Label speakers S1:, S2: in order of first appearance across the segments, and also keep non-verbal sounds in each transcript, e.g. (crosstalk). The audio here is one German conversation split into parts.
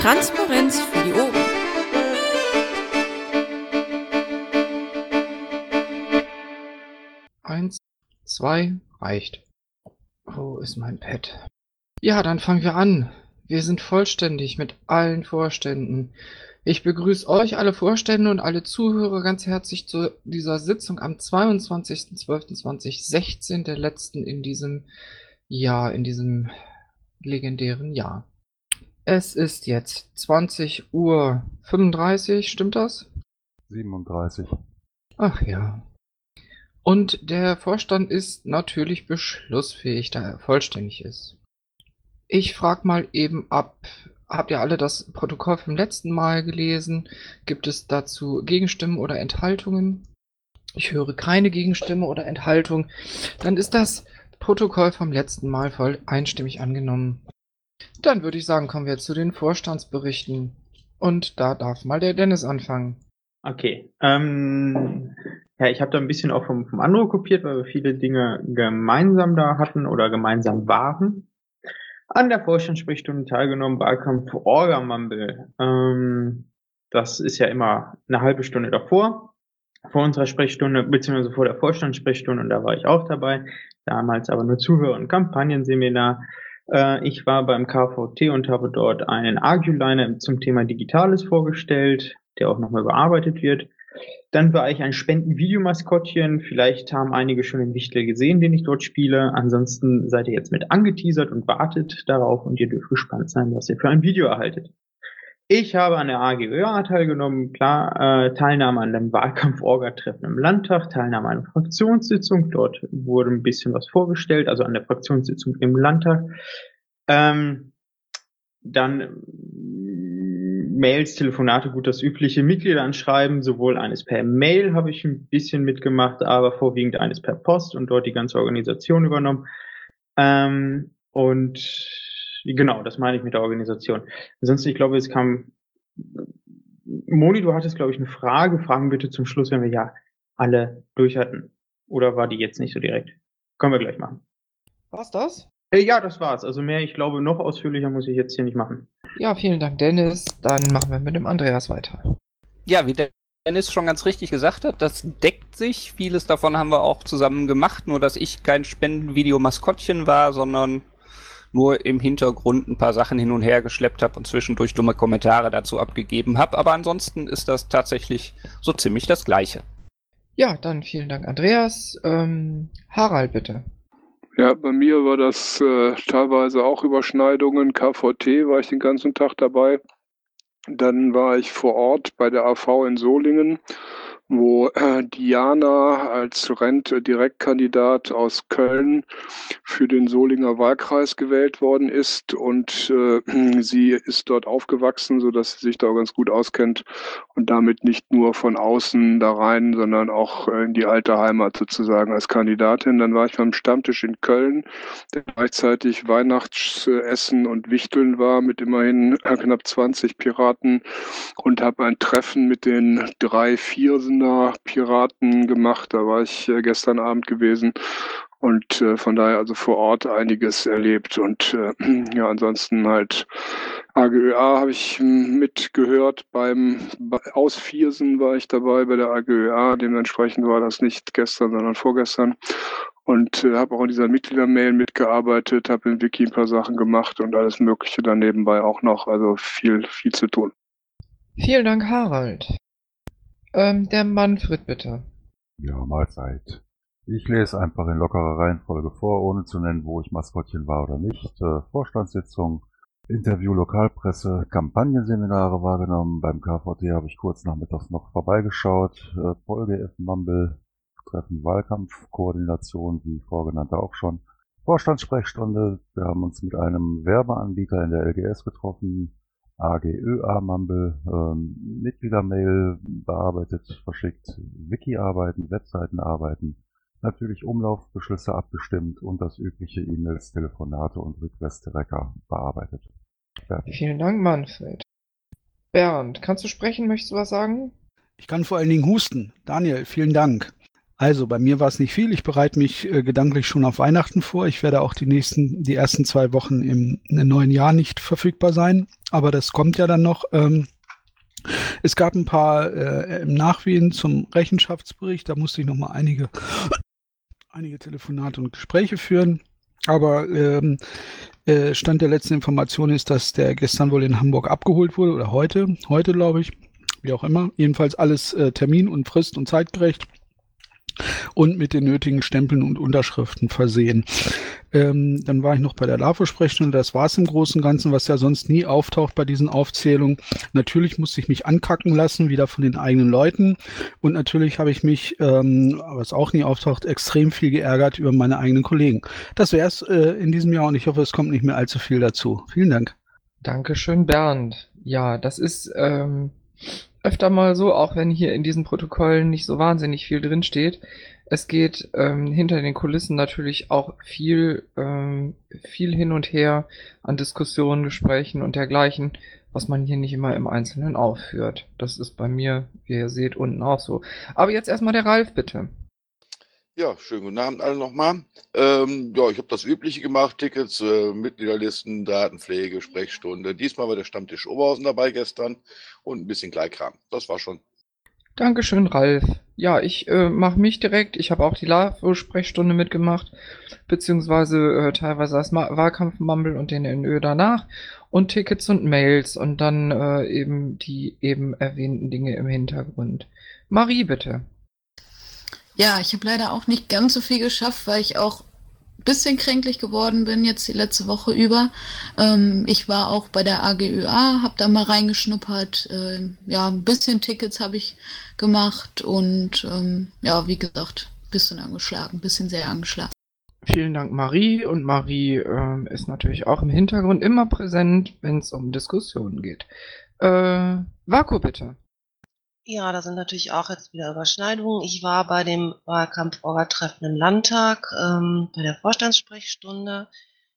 S1: Transparenz für die Ohren.
S2: Eins, zwei, reicht. Wo ist mein Pad? Ja, dann fangen wir an. Wir sind vollständig mit allen Vorständen. Ich begrüße euch alle Vorstände und alle Zuhörer ganz herzlich zu dieser Sitzung am 22.12.2016, der letzten in diesem Jahr, in diesem legendären Jahr. Es ist jetzt 20 Uhr 35, stimmt das?
S3: 37.
S2: Ach ja. Und der Vorstand ist natürlich beschlussfähig, da er vollständig ist. Ich frage mal eben ab, habt ihr alle das Protokoll vom letzten Mal gelesen? Gibt es dazu Gegenstimmen oder Enthaltungen? Ich höre keine Gegenstimme oder Enthaltung. Dann ist das Protokoll vom letzten Mal voll einstimmig angenommen. Dann würde ich sagen, kommen wir zu den Vorstandsberichten. Und da darf mal der Dennis anfangen.
S4: Okay. Ähm, ja, ich habe da ein bisschen auch vom, vom Andro kopiert, weil wir viele Dinge gemeinsam da hatten oder gemeinsam waren. An der Vorstandssprechstunde teilgenommen, Wahlkampf Orga Mumble. Ähm, das ist ja immer eine halbe Stunde davor, vor unserer Sprechstunde, beziehungsweise vor der Vorstandssprechstunde, und da war ich auch dabei. Damals aber nur Zuhörer- und Kampagnenseminar. Äh, ich war beim KVT und habe dort einen Arguliner zum Thema Digitales vorgestellt, der auch nochmal bearbeitet wird. Dann war ich ein Spenden-Videomaskottchen. Vielleicht haben einige schon den Wichtel gesehen, den ich dort spiele. Ansonsten seid ihr jetzt mit angeteasert und wartet darauf und ihr dürft gespannt sein, was ihr für ein Video erhaltet. Ich habe an der AGÖA teilgenommen, klar, äh, Teilnahme an dem Wahlkampf-Orga-Treffen im Landtag, Teilnahme an einer Fraktionssitzung, dort wurde ein bisschen was vorgestellt, also an der Fraktionssitzung im Landtag. Ähm, dann Mails, Telefonate, gut das übliche Mitglieder anschreiben, sowohl eines per Mail habe ich ein bisschen mitgemacht, aber vorwiegend eines per Post und dort die ganze Organisation übernommen. Ähm, und genau, das meine ich mit der Organisation. Ansonsten, ich glaube, es kam Moni, du hattest, glaube ich, eine Frage. Fragen bitte zum Schluss, wenn wir ja alle durch hatten. Oder war die jetzt nicht so direkt? Können wir gleich machen.
S2: War's das?
S4: Äh, ja, das war's. Also mehr, ich glaube, noch ausführlicher muss ich jetzt hier nicht machen.
S2: Ja, vielen Dank, Dennis. Dann machen wir mit dem Andreas weiter.
S5: Ja, wie Dennis schon ganz richtig gesagt hat, das deckt sich. Vieles davon haben wir auch zusammen gemacht, nur dass ich kein Spendenvideo-Maskottchen war, sondern nur im Hintergrund ein paar Sachen hin und her geschleppt habe und zwischendurch dumme Kommentare dazu abgegeben habe. Aber ansonsten ist das tatsächlich so ziemlich das Gleiche.
S2: Ja, dann vielen Dank, Andreas. Ähm, Harald, bitte.
S3: Ja, bei mir war das äh, teilweise auch Überschneidungen. KVT war ich den ganzen Tag dabei. Dann war ich vor Ort bei der AV in Solingen wo äh, Diana als Rent-Direktkandidat aus Köln für den Solinger Wahlkreis gewählt worden ist und äh, (clears throat) sie ist dort aufgewachsen, so dass sie sich da ganz gut auskennt und damit nicht nur von außen da rein, sondern auch äh, in die alte Heimat sozusagen als Kandidatin. Dann war ich beim Stammtisch in Köln, der gleichzeitig Weihnachtsessen und Wichteln war mit immerhin knapp 20 Piraten und habe ein Treffen mit den drei Viersen Kinder Piraten gemacht. Da war ich äh, gestern Abend gewesen und äh, von daher also vor Ort einiges erlebt und äh, (clears throat) ja ansonsten halt AGÖA habe ich mitgehört. Beim Ausviersen war ich dabei bei der AGÖA dementsprechend war das nicht gestern sondern vorgestern. Und äh, habe auch in dieser Mitgliedermail mitgearbeitet habe im Wiki ein paar Sachen gemacht und alles mögliche dann nebenbei auch noch. Also viel viel zu tun.
S2: Vielen Dank Harald ähm, der Manfred, bitte.
S3: Ja, Mahlzeit. Ich lese einfach in lockerer Reihenfolge vor, ohne zu nennen, wo ich Maskottchen war oder nicht. Äh, Vorstandssitzung, Interview Lokalpresse, Kampagnenseminare wahrgenommen. Beim KVT habe ich kurz nachmittags noch vorbeigeschaut. Äh, Folge F Mumble, Treffen Wahlkampfkoordination, wie vorgenannte auch schon. Vorstandssprechstunde. Wir haben uns mit einem Werbeanbieter in der LGS getroffen. AGÖA Mumble, ähm, Mitgliedermail bearbeitet, verschickt, Wiki-Arbeiten, Webseitenarbeiten, natürlich Umlaufbeschlüsse abgestimmt und das übliche E-Mails, Telefonate und Request-Tracker bearbeitet.
S2: Fertig. Vielen Dank, Manfred. Bernd, kannst du sprechen? Möchtest du was sagen?
S6: Ich kann vor allen Dingen husten. Daniel, vielen Dank. Also bei mir war es nicht viel. Ich bereite mich äh, gedanklich schon auf Weihnachten vor. Ich werde auch die nächsten, die ersten zwei Wochen im, im neuen Jahr nicht verfügbar sein. Aber das kommt ja dann noch. Ähm, es gab ein paar äh, im Nachwehen zum Rechenschaftsbericht. Da musste ich noch mal einige, einige Telefonate und Gespräche führen. Aber ähm, äh, Stand der letzten Information ist, dass der gestern wohl in Hamburg abgeholt wurde oder heute, heute glaube ich, wie auch immer. Jedenfalls alles äh, termin- und frist- und zeitgerecht und mit den nötigen Stempeln und Unterschriften versehen. Ähm, dann war ich noch bei der LAFO-Sprechstunde. Das war es im Großen und Ganzen, was ja sonst nie auftaucht bei diesen Aufzählungen. Natürlich musste ich mich ankacken lassen, wieder von den eigenen Leuten. Und natürlich habe ich mich, ähm, was auch nie auftaucht, extrem viel geärgert über meine eigenen Kollegen. Das wäre es äh, in diesem Jahr und ich hoffe, es kommt nicht mehr allzu viel dazu. Vielen Dank.
S2: Dankeschön, Bernd. Ja, das ist ähm, öfter mal so, auch wenn hier in diesen Protokollen nicht so wahnsinnig viel drinsteht. Es geht ähm, hinter den Kulissen natürlich auch viel, ähm, viel hin und her an Diskussionen, Gesprächen und dergleichen, was man hier nicht immer im Einzelnen aufführt. Das ist bei mir, wie ihr seht, unten auch so. Aber jetzt erstmal der Ralf, bitte.
S7: Ja, schönen guten Abend alle nochmal. Ähm, ja, ich habe das Übliche gemacht, Tickets, äh, Mitgliederlisten, Datenpflege, Sprechstunde. Diesmal war der Stammtisch Oberhausen dabei gestern und ein bisschen Kleinkram. Das war schon.
S2: Dankeschön, Ralf. Ja, ich äh, mache mich direkt. Ich habe auch die LAVO-Sprechstunde mitgemacht, beziehungsweise äh, teilweise das Wahlkampfmumble und den NÖ danach und Tickets und Mails und dann äh, eben die eben erwähnten Dinge im Hintergrund. Marie, bitte.
S1: Ja, ich habe leider auch nicht ganz so viel geschafft, weil ich auch ein bisschen kränklich geworden bin jetzt die letzte Woche über. Ähm, ich war auch bei der AGÖA, habe da mal reingeschnuppert. Äh, ja, ein bisschen Tickets habe ich gemacht und ähm, ja, wie gesagt, ein bisschen angeschlagen, ein bisschen sehr angeschlagen.
S2: Vielen Dank, Marie. Und Marie ähm, ist natürlich auch im Hintergrund immer präsent, wenn es um Diskussionen geht. Äh, Vaku, bitte.
S8: Ja, da sind natürlich auch jetzt wieder Überschneidungen. Ich war bei dem Wahlkampf-Orga-Treffen im Landtag, ähm, bei der Vorstandssprechstunde,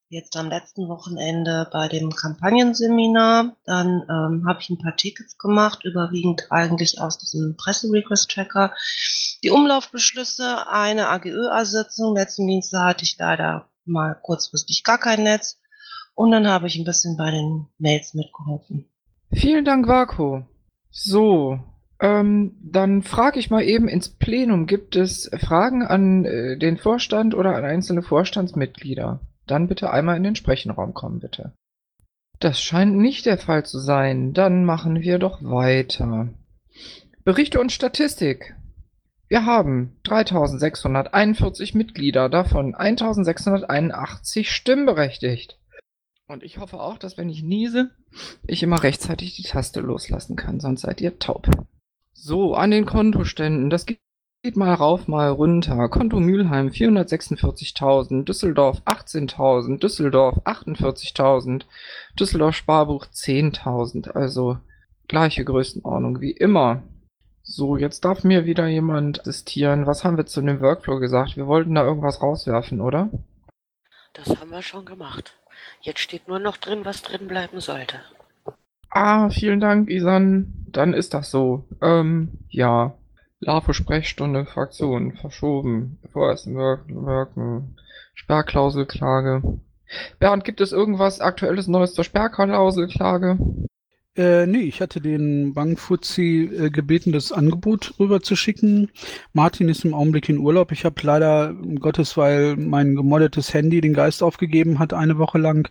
S8: jetzt am letzten Wochenende bei dem Kampagnenseminar. Dann ähm, habe ich ein paar Tickets gemacht, überwiegend eigentlich aus diesem Presserequest-Tracker. Die Umlaufbeschlüsse, eine AGÖ-Sitzung. Letzten Dienstag hatte ich leider mal kurzfristig gar kein Netz. Und dann habe ich ein bisschen bei den Mails mitgeholfen.
S2: Vielen Dank, Vaku. So, ähm, dann frage ich mal eben ins Plenum, gibt es Fragen an äh, den Vorstand oder an einzelne Vorstandsmitglieder? Dann bitte einmal in den Sprechenraum kommen, bitte. Das scheint nicht der Fall zu sein. Dann machen wir doch weiter. Berichte und Statistik. Wir haben 3641 Mitglieder, davon 1681 stimmberechtigt. Und ich hoffe auch, dass wenn ich niese, ich immer rechtzeitig die Taste loslassen kann, sonst seid ihr taub. So, an den Kontoständen. Das geht mal rauf, mal runter. Konto Mülheim 446.000, Düsseldorf 18.000, Düsseldorf 48.000, Düsseldorf Sparbuch 10.000. Also gleiche Größenordnung wie immer. So, jetzt darf mir wieder jemand assistieren. Was haben wir zu dem Workflow gesagt? Wir wollten da irgendwas rauswerfen, oder?
S9: Das haben wir schon gemacht. Jetzt steht nur noch drin, was drin bleiben sollte.
S2: Ah, vielen Dank, Isan. Dann ist das so. Ähm, ja. LAFO-Sprechstunde, Fraktion, verschoben. Vorerst wirken. Sperrklauselklage. Bernd, gibt es irgendwas Aktuelles Neues zur Sperrklauselklage?
S6: Äh, nee, ich hatte den Bankfuzzi äh, gebeten, das Angebot rüberzuschicken. Martin ist im Augenblick in Urlaub. Ich habe leider, um Gottes weil mein gemoddetes Handy den Geist aufgegeben hat, eine Woche lang.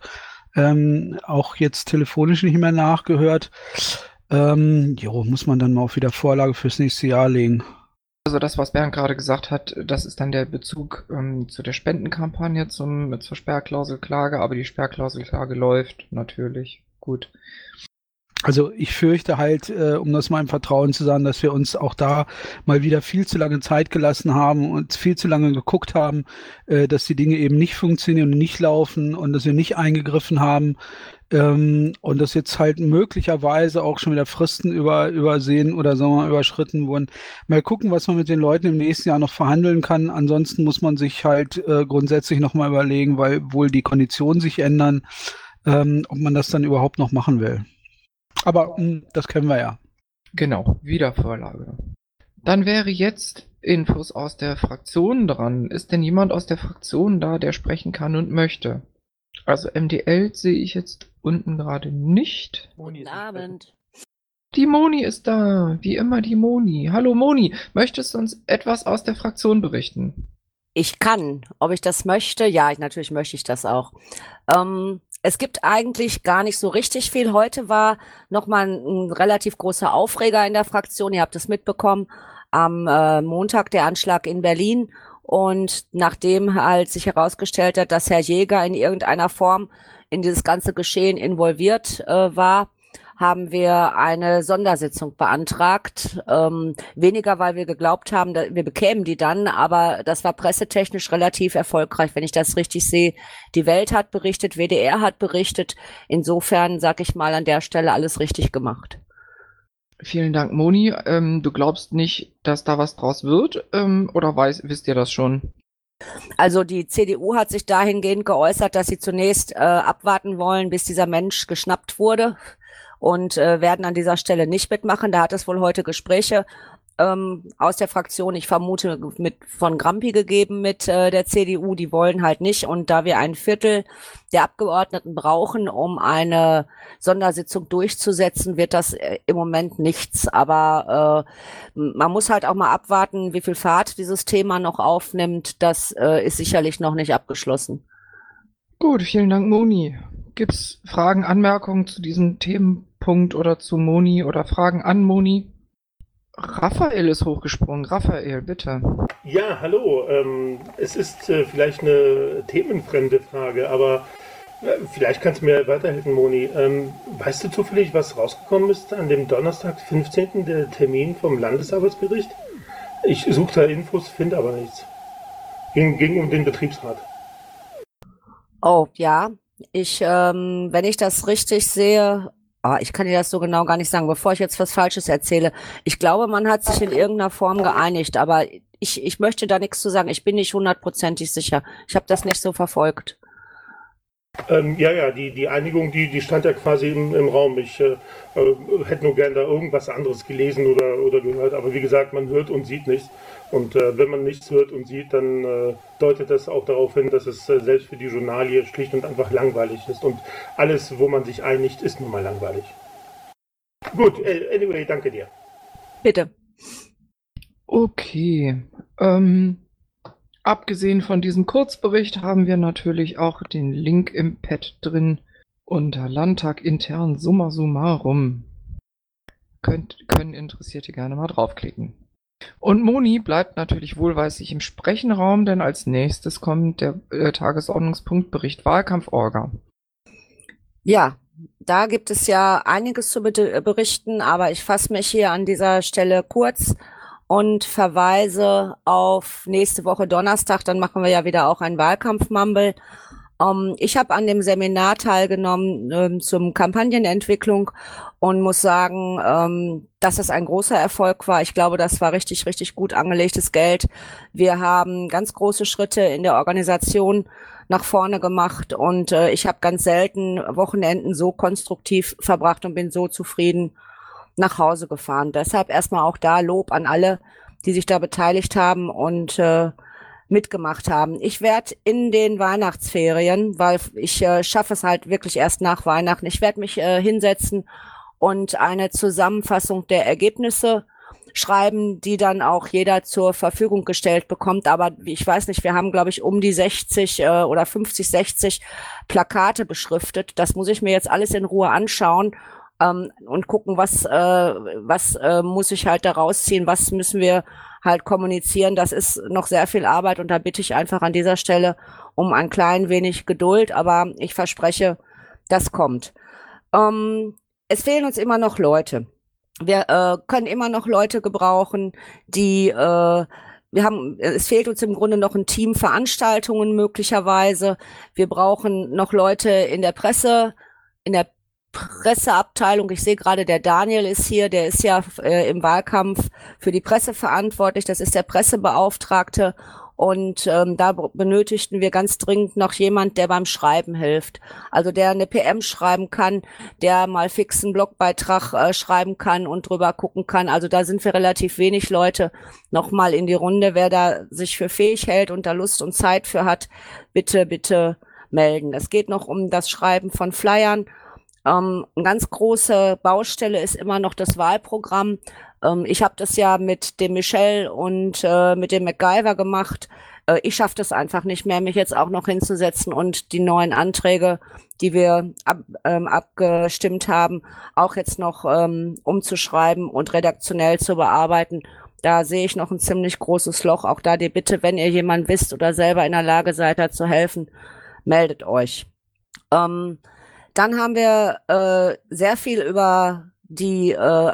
S6: Ähm, auch jetzt telefonisch nicht mehr nachgehört. Ähm, jo, muss man dann mal auf wieder Vorlage fürs nächste Jahr legen.
S2: Also das, was Bernd gerade gesagt hat, das ist dann der Bezug ähm, zu der Spendenkampagne zum, zur Sperrklauselklage, aber die Sperrklauselklage läuft natürlich. Gut.
S6: Also ich fürchte halt, äh, um das mal im Vertrauen zu sagen, dass wir uns auch da mal wieder viel zu lange Zeit gelassen haben und viel zu lange geguckt haben, äh, dass die Dinge eben nicht funktionieren und nicht laufen und dass wir nicht eingegriffen haben ähm, und dass jetzt halt möglicherweise auch schon wieder Fristen über, übersehen oder sagen wir mal überschritten wurden. Mal gucken, was man mit den Leuten im nächsten Jahr noch verhandeln kann. Ansonsten muss man sich halt äh, grundsätzlich nochmal überlegen, weil wohl die Konditionen sich ändern, ähm, ob man das dann überhaupt noch machen will. Aber mh, das kennen wir ja.
S2: Genau, Wiedervorlage. Dann wäre jetzt Infos aus der Fraktion dran. Ist denn jemand aus der Fraktion da, der sprechen kann und möchte? Also MDL sehe ich jetzt unten gerade nicht.
S9: Guten Abend.
S2: Die Moni ist da, wie immer die Moni. Hallo Moni, möchtest du uns etwas aus der Fraktion berichten?
S10: Ich kann. Ob ich das möchte? Ja, ich, natürlich möchte ich das auch. Ähm, es gibt eigentlich gar nicht so richtig viel. Heute war nochmal ein, ein relativ großer Aufreger in der Fraktion. Ihr habt es mitbekommen. Am äh, Montag der Anschlag in Berlin. Und nachdem halt sich herausgestellt hat, dass Herr Jäger in irgendeiner Form in dieses ganze Geschehen involviert äh, war, haben wir eine Sondersitzung beantragt. Ähm, weniger, weil wir geglaubt haben, wir bekämen die dann, aber das war pressetechnisch relativ erfolgreich, wenn ich das richtig sehe. Die Welt hat berichtet, WDR hat berichtet. Insofern sage ich mal an der Stelle alles richtig gemacht.
S2: Vielen Dank, Moni. Ähm, du glaubst nicht, dass da was draus wird? Ähm, oder weiß, wisst ihr das schon?
S10: Also die CDU hat sich dahingehend geäußert, dass sie zunächst äh, abwarten wollen, bis dieser Mensch geschnappt wurde und äh, werden an dieser Stelle nicht mitmachen. Da hat es wohl heute Gespräche ähm, aus der Fraktion, ich vermute, mit von Grampi gegeben mit äh, der CDU. Die wollen halt nicht. Und da wir ein Viertel der Abgeordneten brauchen, um eine Sondersitzung durchzusetzen, wird das äh, im Moment nichts. Aber äh, man muss halt auch mal abwarten, wie viel Fahrt dieses Thema noch aufnimmt. Das äh, ist sicherlich noch nicht abgeschlossen.
S2: Gut, vielen Dank, Moni. Gibt's Fragen, Anmerkungen zu diesem Themenpunkt oder zu Moni oder Fragen an Moni? Raphael ist hochgesprungen. Raphael, bitte.
S11: Ja, hallo. Ähm, es ist äh, vielleicht eine themenfremde Frage, aber äh, vielleicht kannst du mir weiterhelfen, Moni. Ähm, weißt du zufällig, was rausgekommen ist an dem Donnerstag, 15., der Termin vom Landesarbeitsgericht? Ich suche da Infos, finde aber nichts. Ging, ging um den Betriebsrat.
S10: Oh, ja. Ich, ähm, wenn ich das richtig sehe, Ah, ich kann dir das so genau gar nicht sagen, bevor ich jetzt was Falsches erzähle. Ich glaube, man hat sich in irgendeiner Form geeinigt, aber ich, ich möchte da nichts zu sagen. Ich bin nicht hundertprozentig sicher. Ich habe das nicht so verfolgt.
S11: Ähm, ja, ja, die, die Einigung, die, die stand ja quasi im, im Raum. Ich äh, äh, hätte nur gern da irgendwas anderes gelesen oder, oder gehört. Aber wie gesagt, man hört und sieht nichts. Und äh, wenn man nichts hört und sieht, dann äh, deutet das auch darauf hin, dass es äh, selbst für die Journalie schlicht und einfach langweilig ist. Und alles, wo man sich einigt, ist nun mal langweilig. Gut, äh, anyway, danke dir.
S10: Bitte.
S2: Okay. Ähm, abgesehen von diesem Kurzbericht haben wir natürlich auch den Link im Pad drin unter Landtag intern summa summarum. Könnt, können Interessierte gerne mal draufklicken. Und Moni bleibt natürlich wohlweislich im Sprechenraum, denn als nächstes kommt der äh, Tagesordnungspunkt Bericht Wahlkampforga.
S10: Ja, da gibt es ja einiges zu berichten, aber ich fasse mich hier an dieser Stelle kurz und verweise auf nächste Woche Donnerstag. Dann machen wir ja wieder auch ein Wahlkampfmumble. Um, ähm, ich habe an dem Seminar teilgenommen ähm, zum Kampagnenentwicklung und muss sagen, ähm, dass es ein großer Erfolg war. Ich glaube, das war richtig, richtig gut angelegtes Geld. Wir haben ganz große Schritte in der Organisation nach vorne gemacht und äh, ich habe ganz selten Wochenenden so konstruktiv verbracht und bin so zufrieden nach Hause gefahren. Deshalb erstmal auch da Lob an alle, die sich da beteiligt haben und äh, mitgemacht haben. Ich werde in den Weihnachtsferien, weil ich äh, schaffe es halt wirklich erst nach Weihnachten, ich werde mich äh, hinsetzen und eine Zusammenfassung der Ergebnisse schreiben, die dann auch jeder zur Verfügung gestellt bekommt. Aber ich weiß nicht, wir haben, glaube ich, um die 60 äh, oder 50, 60 Plakate beschriftet. Das muss ich mir jetzt alles in Ruhe anschauen ähm, und gucken, was, äh, was äh, muss ich halt da rausziehen, was müssen wir halt kommunizieren. Das ist noch sehr viel Arbeit und da bitte ich einfach an dieser Stelle um ein klein wenig Geduld, aber ich verspreche, das kommt. Ähm, es fehlen uns immer noch Leute. Wir äh, können immer noch Leute gebrauchen, die äh, wir haben, es fehlt uns im Grunde noch ein Team Veranstaltungen möglicherweise. Wir brauchen noch Leute in der Presse, in der Presseabteilung. Ich sehe gerade, der Daniel ist hier, der ist ja äh, im Wahlkampf für die Presse verantwortlich. Das ist der Pressebeauftragte. Und ähm, da benötigten wir ganz dringend noch jemand, der beim Schreiben hilft. Also der eine PM schreiben kann, der mal fixen Blogbeitrag äh, schreiben kann und drüber gucken kann. Also da sind wir relativ wenig Leute. Nochmal in die Runde, wer da sich für fähig hält und da Lust und Zeit für hat, bitte, bitte melden. Es geht noch um das Schreiben von Flyern. Ähm, eine ganz große Baustelle ist immer noch das Wahlprogramm. Ähm, ich habe das ja mit dem Michel und äh, mit dem MacGyver gemacht. Äh, ich schaffe das einfach nicht mehr, mich jetzt auch noch hinzusetzen und die neuen Anträge, die wir ab, ähm, abgestimmt haben, auch jetzt noch ähm, umzuschreiben und redaktionell zu bearbeiten. Da sehe ich noch ein ziemlich großes Loch. Auch da die Bitte, wenn ihr jemand wisst oder selber in der Lage seid, da zu helfen, meldet euch. Ähm, dann haben wir äh, sehr viel über die äh,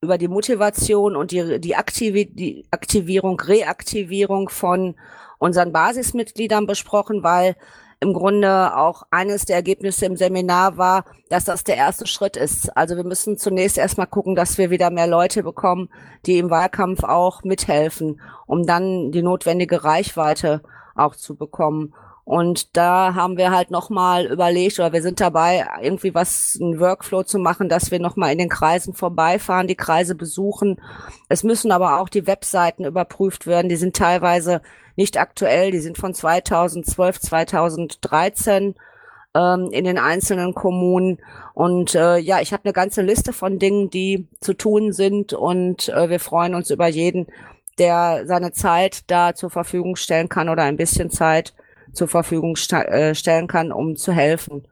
S10: über die Motivation und die, die, Aktivi die Aktivierung, Reaktivierung von unseren Basismitgliedern besprochen, weil im Grunde auch eines der Ergebnisse im Seminar war, dass das der erste Schritt ist. Also wir müssen zunächst erstmal gucken, dass wir wieder mehr Leute bekommen, die im Wahlkampf auch mithelfen, um dann die notwendige Reichweite auch zu bekommen. Und da haben wir halt nochmal überlegt, oder wir sind dabei, irgendwie was, ein Workflow zu machen, dass wir nochmal in den Kreisen vorbeifahren, die Kreise besuchen. Es müssen aber auch die Webseiten überprüft werden. Die sind teilweise nicht aktuell. Die sind von 2012, 2013 ähm, in den einzelnen Kommunen. Und äh, ja, ich habe eine ganze Liste von Dingen, die zu tun sind. Und äh, wir freuen uns über jeden, der seine Zeit da zur Verfügung stellen kann oder ein bisschen Zeit zur Verfügung äh, stellen kann, um zu helfen.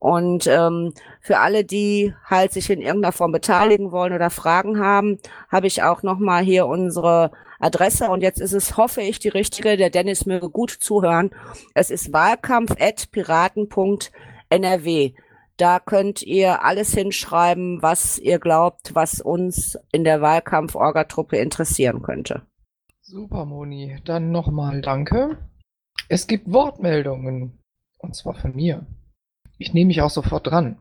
S10: Und ähm, für alle, die halt sich in irgendeiner Form beteiligen wollen oder Fragen haben, habe ich auch nochmal hier unsere Adresse. Und jetzt ist es, hoffe ich, die richtige. Der Dennis möge gut zuhören. Es ist wahlkampf.piraten.nrw. Da könnt ihr alles hinschreiben, was ihr glaubt, was uns in der Wahlkampf-Orga-Truppe interessieren könnte.
S2: Super, Moni. Dann nochmal danke. Es gibt Wortmeldungen. Und zwar von mir. Ich nehme mich auch sofort dran.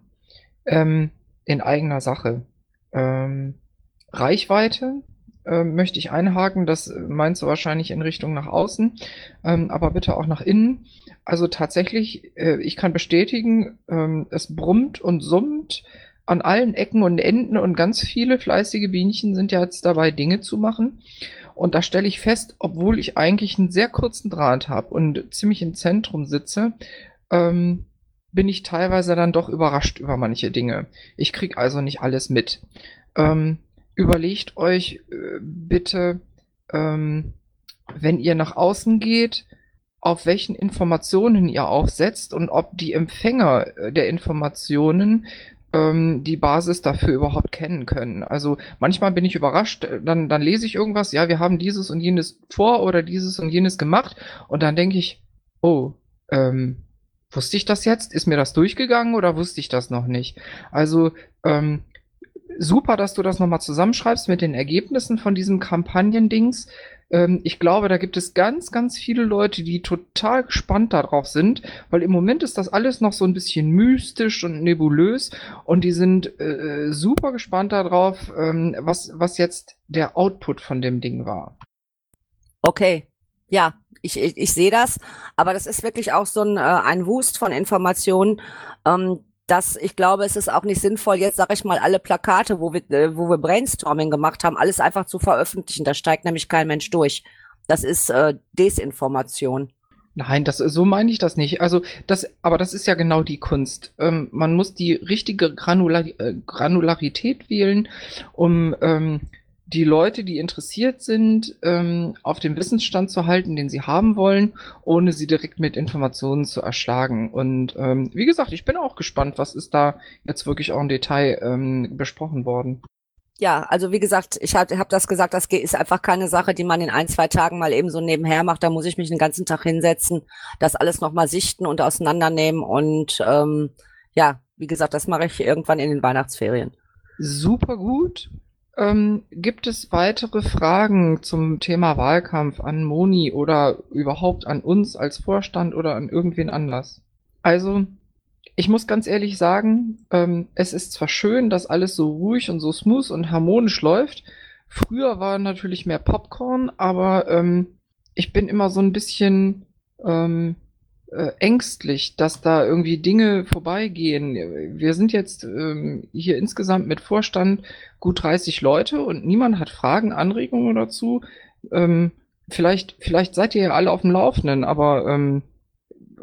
S2: Ähm, in eigener Sache. Ähm, Reichweite ähm, möchte ich einhaken. Das meinst du wahrscheinlich in Richtung nach außen, ähm, aber bitte auch nach innen. Also tatsächlich, äh, ich kann bestätigen, ähm, es brummt und summt an allen Ecken und Enden und ganz viele fleißige Bienchen sind ja jetzt dabei, Dinge zu machen. Und da stelle ich fest, obwohl ich eigentlich einen sehr kurzen Draht habe und ziemlich im Zentrum sitze, ähm, bin ich teilweise dann doch überrascht über manche Dinge. Ich kriege also nicht alles mit. Ähm, überlegt euch äh, bitte, ähm, wenn ihr nach außen geht, auf welchen Informationen ihr aufsetzt und ob die Empfänger äh, der Informationen ähm, die Basis dafür überhaupt kennen können. Also manchmal bin ich überrascht, äh, dann, dann lese ich irgendwas, ja, wir haben dieses und jenes vor oder dieses und jenes gemacht und dann denke ich, oh, ähm, wusste ich das jetzt? Ist mir das durchgegangen oder wusste ich das noch nicht? Also ähm, super, dass du das nochmal zusammenschreibst mit den Ergebnissen von diesem Kampagnendings. Ähm, ich glaube, da gibt es ganz, ganz viele Leute, die total gespannt darauf sind, weil im Moment ist das alles noch so ein bisschen mystisch und nebulös und die sind äh, super gespannt darauf, ähm, was, was jetzt der Output von dem Ding war.
S10: Okay, ja, ich, ich, ich sehe das, aber das ist wirklich auch so ein, äh, ein Wust von Informationen, ähm, dass ich glaube, es ist auch nicht sinnvoll, jetzt sage ich mal, alle Plakate, wo wir, äh, wo wir Brainstorming gemacht haben, alles einfach zu veröffentlichen. Da steigt nämlich kein Mensch durch. Das ist äh, Desinformation.
S2: Nein, das so meine ich das nicht. Also das, aber das ist ja genau die Kunst. Ähm, man muss die richtige Granular, äh, Granularität wählen, um ähm, die Leute, die interessiert sind, ähm, auf dem Wissensstand zu halten, den sie haben wollen, ohne sie direkt mit Informationen zu erschlagen. Und ähm, wie gesagt, ich bin auch gespannt, was ist da jetzt wirklich auch im Detail ähm, besprochen worden.
S10: Ja, also wie gesagt, ich habe hab das gesagt, das ist einfach keine Sache, die man in ein, zwei Tagen mal eben so nebenher macht. Da muss ich mich den ganzen Tag hinsetzen, das alles nochmal sichten und auseinandernehmen. Und ähm, ja, wie gesagt, das mache ich irgendwann in den Weihnachtsferien.
S2: Super gut. Ähm, gibt es weitere Fragen zum Thema Wahlkampf an Moni oder überhaupt an uns als Vorstand oder an irgendwen anders? Also, ich muss ganz ehrlich sagen, ähm, es ist zwar schön, dass alles so ruhig und so smooth und harmonisch läuft. Früher war natürlich mehr Popcorn, aber ähm, ich bin immer so ein bisschen ähm, äh, ängstlich, dass da irgendwie Dinge vorbeigehen. Wir sind jetzt ähm, hier insgesamt mit Vorstand gut 30 Leute und niemand hat Fragen, Anregungen dazu. Ähm, vielleicht, vielleicht seid ihr ja alle auf dem Laufenden, aber ähm,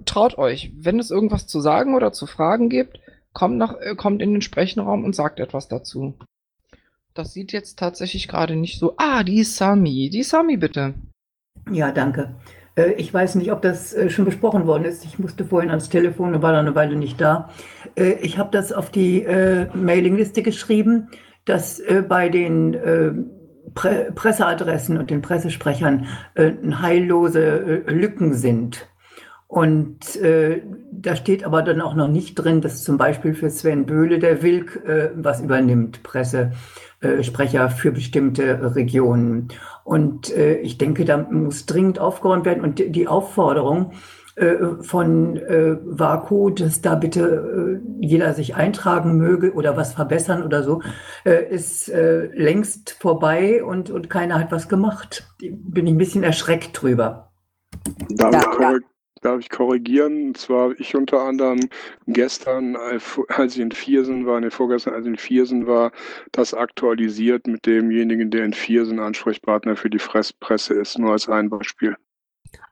S2: traut euch, wenn es irgendwas zu sagen oder zu fragen gibt, kommt, nach, äh, kommt in den Sprechenraum und sagt etwas dazu. Das sieht jetzt tatsächlich gerade nicht so. Ah, die Sami. Die Sami, bitte.
S12: Ja, danke. Äh, Ich weiß nicht, ob das äh, schon besprochen worden ist. Ich musste vorhin ans Telefon und war dann eine Weile nicht da. Äh, Ich habe das auf die Mailingliste geschrieben, dass bei den Pre Presseadressen und den Pressesprechern heillose Lücken sind. Und äh, da steht aber dann auch noch nicht drin, dass zum Beispiel für Sven Böhle der Wilk äh, was übernimmt, Pressesprecher für bestimmte Regionen. Und äh, ich denke, da muss dringend aufgeräumt werden. Und die Aufforderung äh, von äh, Vaku, dass da bitte äh, jeder sich eintragen möge oder was verbessern oder so, äh, ist äh, längst vorbei und, und keiner hat was gemacht. Bin ich ein bisschen erschreckt drüber.
S3: Ich, korrig darf ich korrigieren? Und zwar ich unter anderem gestern, als ich in Viersen war, ne, vorgestern, als ich in Viersen war, das aktualisiert mit demjenigen, der in Viersen Ansprechpartner für die Fress Presse ist, nur als ein Beispiel.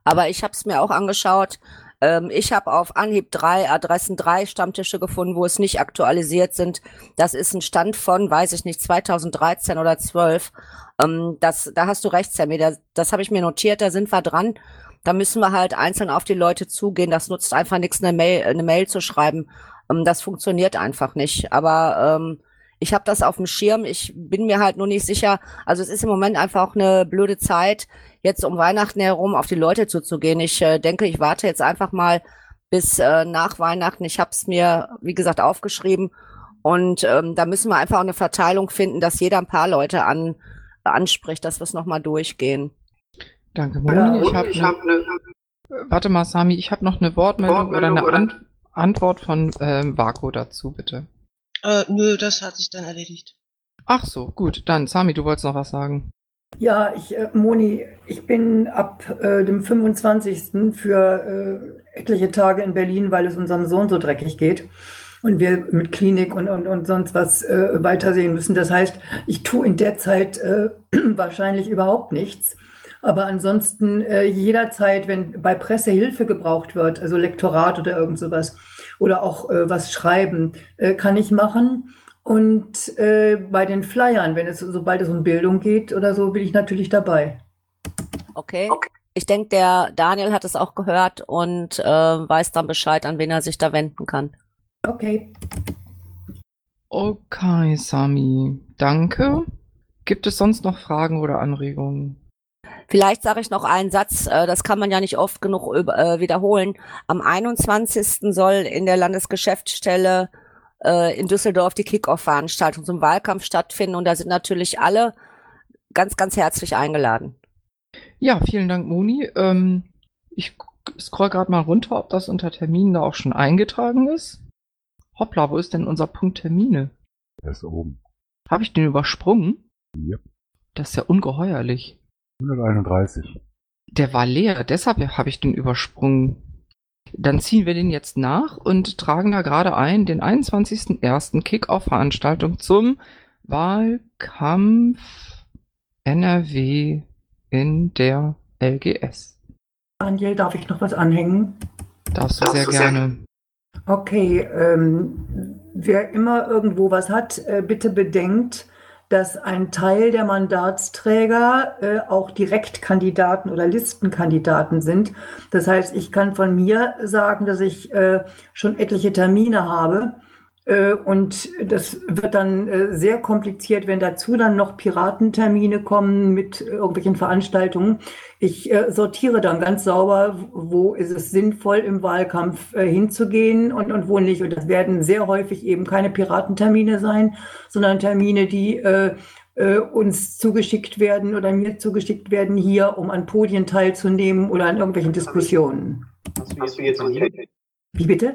S10: Aber ich habe es mir auch angeschaut. Ähm, ich habe auf Anhieb drei Adressen, drei Stammtische gefunden, wo es nicht aktualisiert sind. Das ist ein Stand von, weiß ich nicht, 2013 oder 12. Ähm, das, da hast du recht, Sammy. Das, das habe ich mir notiert. Da sind wir dran. Da müssen wir halt einzeln auf die Leute zugehen. Das nutzt einfach nichts, eine Mail, eine Mail zu schreiben. Ähm, das funktioniert einfach nicht. Aber ähm, ich habe das auf dem Schirm. Ich bin mir halt nur nicht sicher. Also es ist im Moment einfach auch eine blöde Zeit, jetzt um Weihnachten herum auf die Leute zuzugehen. Ich äh, denke, ich warte jetzt einfach mal bis äh, nach Weihnachten. Ich habe es mir, wie gesagt, aufgeschrieben. Und ähm, da müssen wir einfach auch eine Verteilung finden, dass jeder ein paar Leute an, anspricht, dass wir es nochmal durchgehen.
S2: Danke, Moni. ich habe hab ne, Warte mal, Sami, ich habe noch eine Wortmeldung, oder eine Ant Antwort von ähm, Vako dazu, bitte.
S8: Äh, nö, das hat sich dann erledigt.
S2: Ach so, gut. Dann, Sami, du wolltest noch was sagen.
S12: Ja, ich, äh, Moni, ich bin ab äh, dem 25. für äh, etliche Tage in Berlin, weil es unserem Sohn so dreckig geht und wir mit Klinik und, und, und sonst was äh, weitersehen müssen. Das heißt, ich tue in der Zeit äh, (clears throat) wahrscheinlich überhaupt nichts. Aber ansonsten äh, jederzeit, wenn bei Presse Hilfe gebraucht wird, also Lektorat oder irgend sowas, oder auch äh, was schreiben, äh, kann ich machen. Und äh, bei den Flyern, wenn es sobald es um Bildung geht oder so, bin ich natürlich dabei.
S10: Okay. Ich denke, der Daniel hat es auch gehört und äh, weiß dann Bescheid, an wen er sich da wenden kann.
S12: Okay.
S2: Okay, Sami. Danke. Gibt es sonst noch Fragen oder Anregungen?
S10: Vielleicht sage ich noch einen Satz, äh, das kann man ja nicht oft genug äh, wiederholen. Am 21. soll in der Landesgeschäftsstelle äh, in Düsseldorf die Kick-Off-Veranstaltung zum Wahlkampf stattfinden und da sind natürlich alle ganz, ganz herzlich eingeladen.
S2: Ja, vielen Dank, Moni. Ähm, ich scroll gerade mal runter, ob das unter Terminen da auch schon eingetragen ist. Hoppla, wo ist denn unser Punkt Termine?
S13: Er ist oben.
S2: Habe ich den übersprungen?
S13: Yep.
S2: Das ist ja ungeheuerlich.
S13: 131.
S2: Der war leer, deshalb habe ich den übersprungen. Dann ziehen wir den jetzt nach und tragen da gerade ein den 21.01. Kick-Off-Veranstaltung zum Wahlkampf NRW in der LGS.
S12: Daniel, darf ich noch was anhängen?
S2: Darfst du sehr gerne.
S12: Okay, ähm, wer immer irgendwo was hat, äh, bitte bedenkt, dass ein Teil der Mandatsträger äh, auch Direktkandidaten oder Listenkandidaten sind. Das heißt, ich kann von mir sagen, dass ich äh, schon etliche Termine habe. Äh, und das wird dann äh, sehr kompliziert, wenn dazu dann noch Piratentermine kommen mit irgendwelchen Veranstaltungen. Ich äh, sortiere dann ganz sauber, wo ist es sinnvoll, im Wahlkampf hinzugehen und, und wo nicht. Und das werden sehr häufig eben keine Piratentermine sein, sondern Termine, die uns zugeschickt werden oder mir zugeschickt werden hier, um an Podien teilzunehmen oder an irgendwelchen Diskussionen.
S4: Hast du jetzt?
S12: Wie bitte?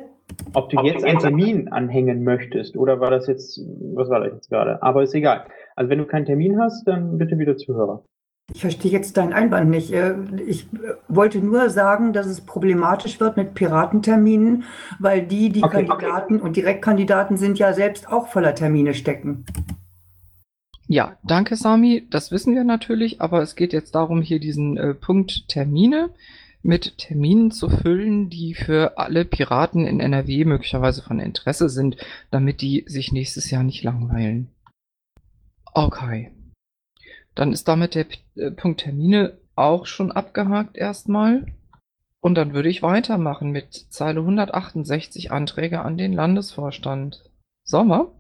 S4: Ob du jetzt einen Termin anhängen möchtest oder war das jetzt, was war das jetzt gerade? Aber ist egal. Also wenn du keinen Termin hast, dann bitte wieder Zuhörer.
S12: Ich verstehe jetzt deinen Einwand nicht. Äh, Ich äh, wollte nur sagen, dass es problematisch wird mit Piratenterminen, weil die, die
S4: Okay, okay.
S12: Kandidaten und Direktkandidaten sind ja selbst auch voller Termine stecken.
S2: Ja, danke Sami, das wissen wir natürlich, aber es geht jetzt darum, hier diesen äh, Punkt Termine mit Terminen zu füllen, die für alle Piraten in NRW möglicherweise von Interesse sind, damit die sich nächstes Jahr nicht langweilen. Okay. Dann ist damit der P äh, Punkt Termine auch schon abgehakt erstmal. Und dann würde ich weitermachen mit Zeile 168 Anträge an den Landesvorstand. Sommer?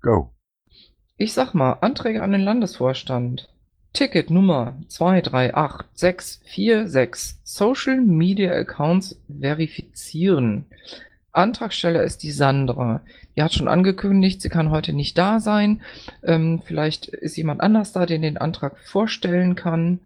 S13: Go.
S2: Ich sag mal, Anträge an den Landesvorstand. Ticket Nummer 238646. Social Media Accounts verifizieren. Antragsteller ist die Sandra. Die hat schon angekündigt, sie kann heute nicht da sein. Ähm, vielleicht ist jemand anders da, den den Antrag vorstellen kann.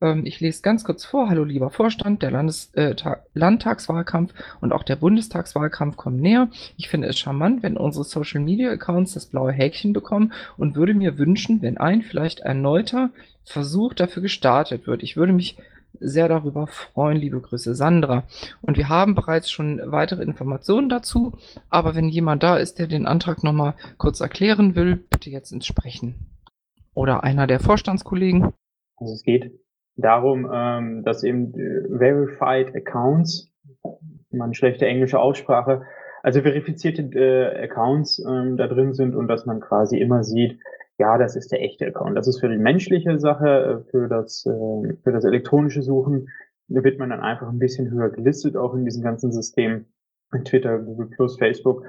S2: Ähm, ich lese ganz kurz vor. Hallo lieber Vorstand, der Landes äh, Ta Landtagswahlkampf und auch der Bundestagswahlkampf kommen näher. Ich finde es charmant, wenn unsere Social Media Accounts das blaue Häkchen bekommen und würde mir wünschen, wenn ein vielleicht erneuter Versuch dafür gestartet wird. Ich würde mich sehr darüber freuen. Liebe Grüße, Sandra. Und wir haben bereits schon weitere Informationen dazu, aber wenn jemand da ist, der den Antrag nochmal kurz erklären will, bitte jetzt ins Sprechen. Oder einer der Vorstandskollegen.
S4: Also es geht darum, ähm, dass eben äh, Verified Accounts, man schlechte englische Aussprache, also verifizierte äh, Accounts ähm, da drin sind und dass man quasi immer sieht, ja, das ist der echte Account. Das ist für die menschliche Sache, äh, für das, äh, für das elektronische Suchen wird man dann einfach ein bisschen höher gelistet, auch in diesem ganzen System. Twitter, Google Plus, Facebook,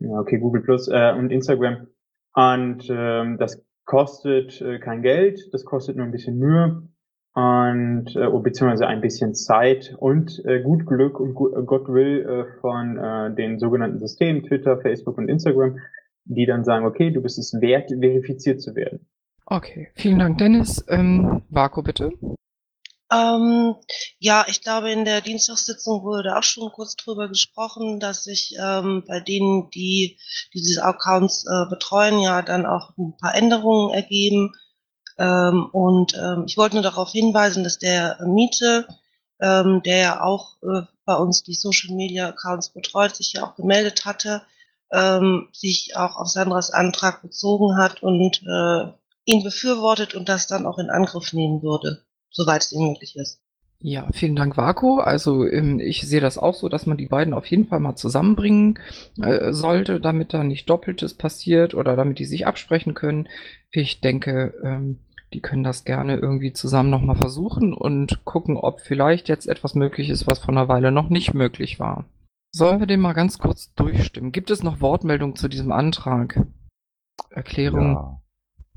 S4: okay, Google Plus äh, und Instagram. Und ähm, das kostet äh, kein Geld, das kostet nur ein bisschen Mühe und äh, beziehungsweise ein bisschen Zeit und äh, gut Glück und Goodwill äh, von äh, den sogenannten Systemen Twitter, Facebook und Instagram, die dann sagen, okay, du bist es wert, verifiziert zu werden.
S2: Okay, vielen Dank, Dennis. Ähm, Marco, bitte.
S8: Ähm, ja, ich glaube, in der Dienstagssitzung wurde auch schon kurz drüber gesprochen, dass sich ähm, bei denen, die diese Accounts äh, betreuen, ja dann auch ein paar Änderungen ergeben. Ähm, und ähm, ich wollte nur darauf hinweisen, dass der Miete, ähm, der ja auch äh, bei uns die Social Media Accounts betreut, sich ja auch gemeldet hatte, ähm, sich auch auf Sandras Antrag bezogen hat und äh, ihn befürwortet und das dann auch in Angriff nehmen würde, soweit es ihm möglich ist.
S2: Ja, vielen Dank, Vako. Also ähm, ich sehe das auch so, dass man die beiden auf jeden Fall mal zusammenbringen äh, sollte, damit da nicht Doppeltes passiert oder damit die sich absprechen können. Ich denke, ähm, die können das gerne irgendwie zusammen nochmal versuchen und gucken, ob vielleicht jetzt etwas möglich ist, was vor einer Weile noch nicht möglich war. Sollen wir den mal ganz kurz durchstimmen? Gibt es noch Wortmeldungen zu diesem Antrag? Erklärung?
S13: Ja.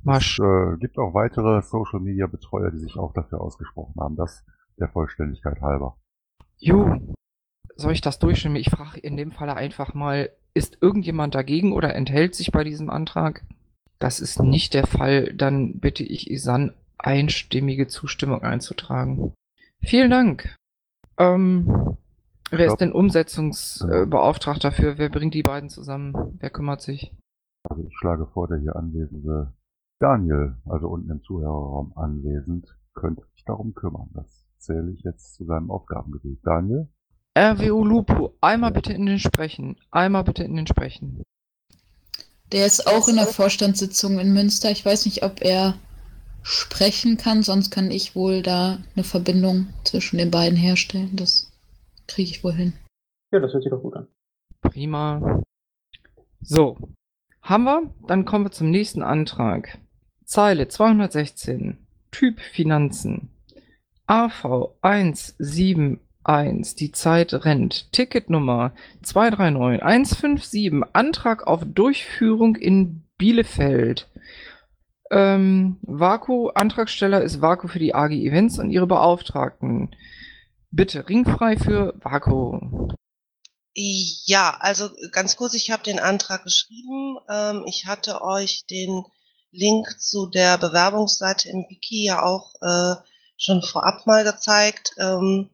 S2: Marsch.
S13: Es äh, gibt auch weitere Social Media Betreuer, die sich auch dafür ausgesprochen haben. Das der Vollständigkeit halber.
S2: Jo, soll ich das durchstimmen? Ich frage in dem Falle einfach mal, ist irgendjemand dagegen oder enthält sich bei diesem Antrag? Das ist nicht der Fall. Dann bitte ich Isan, einstimmige Zustimmung einzutragen. Vielen Dank. Ähm, wer ist denn Umsetzungsbeauftragter dafür? Wer bringt die beiden zusammen? Wer kümmert sich?
S13: Also ich schlage vor, der hier anwesende Daniel, also unten im Zuhörerraum anwesend, könnte sich darum kümmern. Das zähle ich jetzt zu seinem Aufgabengebiet. Daniel?
S2: RWO Lupo, einmal bitte in den Sprechen. Einmal bitte in den Sprechen.
S1: Der ist auch in der Vorstandssitzung in Münster. Ich weiß nicht, ob er sprechen kann, sonst kann ich wohl da eine Verbindung zwischen den beiden herstellen. Das kriege ich wohl hin.
S4: Ja, das hört sich doch gut an.
S2: Prima. So, haben wir? Dann kommen wir zum nächsten Antrag. Zeile 216. Typ Finanzen. AV 171. Die Zeit rennt. Ticketnummer 239 157. Antrag auf Durchführung in Bielefeld. Ähm, Vaku, Antragsteller ist Vaku für die AG Events und ihre Beauftragten. Bitte ringfrei für Vaku.
S8: Ja, also ganz kurz, ich habe den Antrag geschrieben. Ähm, ich hatte euch den Link zu der Bewerbungsseite im Wiki ja auch äh, schon vorab mal gezeigt. Ähm,